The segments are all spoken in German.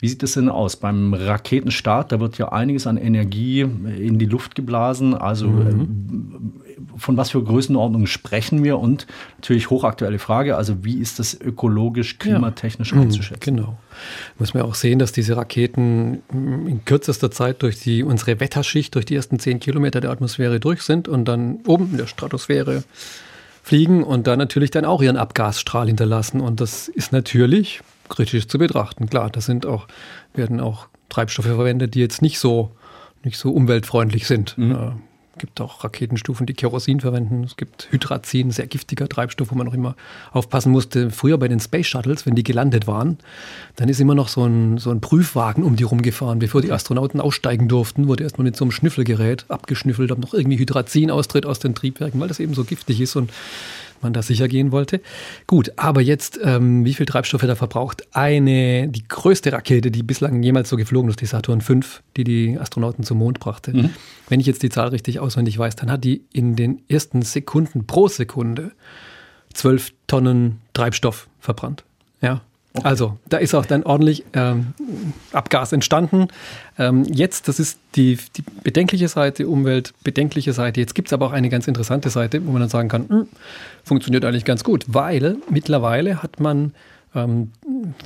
Wie sieht das denn aus? Beim Raketenstart, da wird ja einiges an Energie in die Luft geblasen. Also mhm. Äh, von was für Größenordnungen sprechen wir? Und natürlich hochaktuelle Frage, also wie ist das ökologisch, klimatechnisch ja. Mhm, einzuschätzen? Genau. Muss man auch sehen, dass diese Raketen in kürzester Zeit durch die, unsere Wetterschicht, durch die ersten zehn Kilometer der Atmosphäre durch sind und dann oben in der Stratosphäre fliegen und dann natürlich dann auch ihren Abgasstrahl hinterlassen. Und das ist natürlich kritisch zu betrachten. Klar, da sind auch, werden auch Treibstoffe verwendet, die jetzt nicht so, nicht so umweltfreundlich sind. Mhm. Äh, gibt auch Raketenstufen, die Kerosin verwenden. Es gibt Hydrazin, sehr giftiger Treibstoff, wo man auch immer aufpassen musste. Früher bei den Space Shuttles, wenn die gelandet waren, dann ist immer noch so ein, so ein Prüfwagen um die rumgefahren. Bevor die Astronauten aussteigen durften, wurde erstmal mit so einem Schnüffelgerät abgeschnüffelt, ob noch irgendwie Hydrazin austritt aus den Triebwerken, weil das eben so giftig ist. Und man da sicher gehen wollte. Gut, aber jetzt, ähm, wie viel Treibstoff er da verbraucht? Eine, die größte Rakete, die bislang jemals so geflogen ist, die Saturn V, die die Astronauten zum Mond brachte. Mhm. Wenn ich jetzt die Zahl richtig auswendig weiß, dann hat die in den ersten Sekunden pro Sekunde zwölf Tonnen Treibstoff verbrannt. Ja, Okay. Also, da ist auch dann ordentlich ähm, Abgas entstanden. Ähm, jetzt, das ist die, die bedenkliche Seite, umweltbedenkliche Seite. Jetzt gibt es aber auch eine ganz interessante Seite, wo man dann sagen kann, mh, hm, funktioniert eigentlich ganz gut, weil mittlerweile hat man ähm,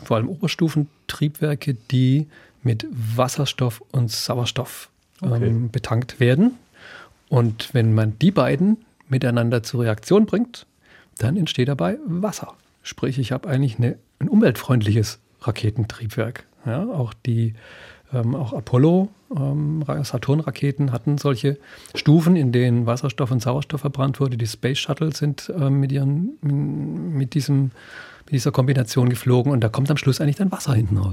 vor allem Oberstufentriebwerke, die mit Wasserstoff und Sauerstoff okay. Ähm, betankt werden. Und wenn man die beiden miteinander zur Reaktion bringt, dann entsteht dabei Wasser. Sprich, ich habe eigentlich eine ein umweltfreundliches Raketentriebwerk. Ja, auch die ähm, auch Apollo, ähm, Saturn-Raketen hatten solche Stufen, in denen Wasserstoff und Sauerstoff verbrannt wurde. Die Space Shuttle sind ähm, mit, ihren, mit, diesem, mit dieser Kombination geflogen und da kommt am Schluss eigentlich dann Wasser hinten raus.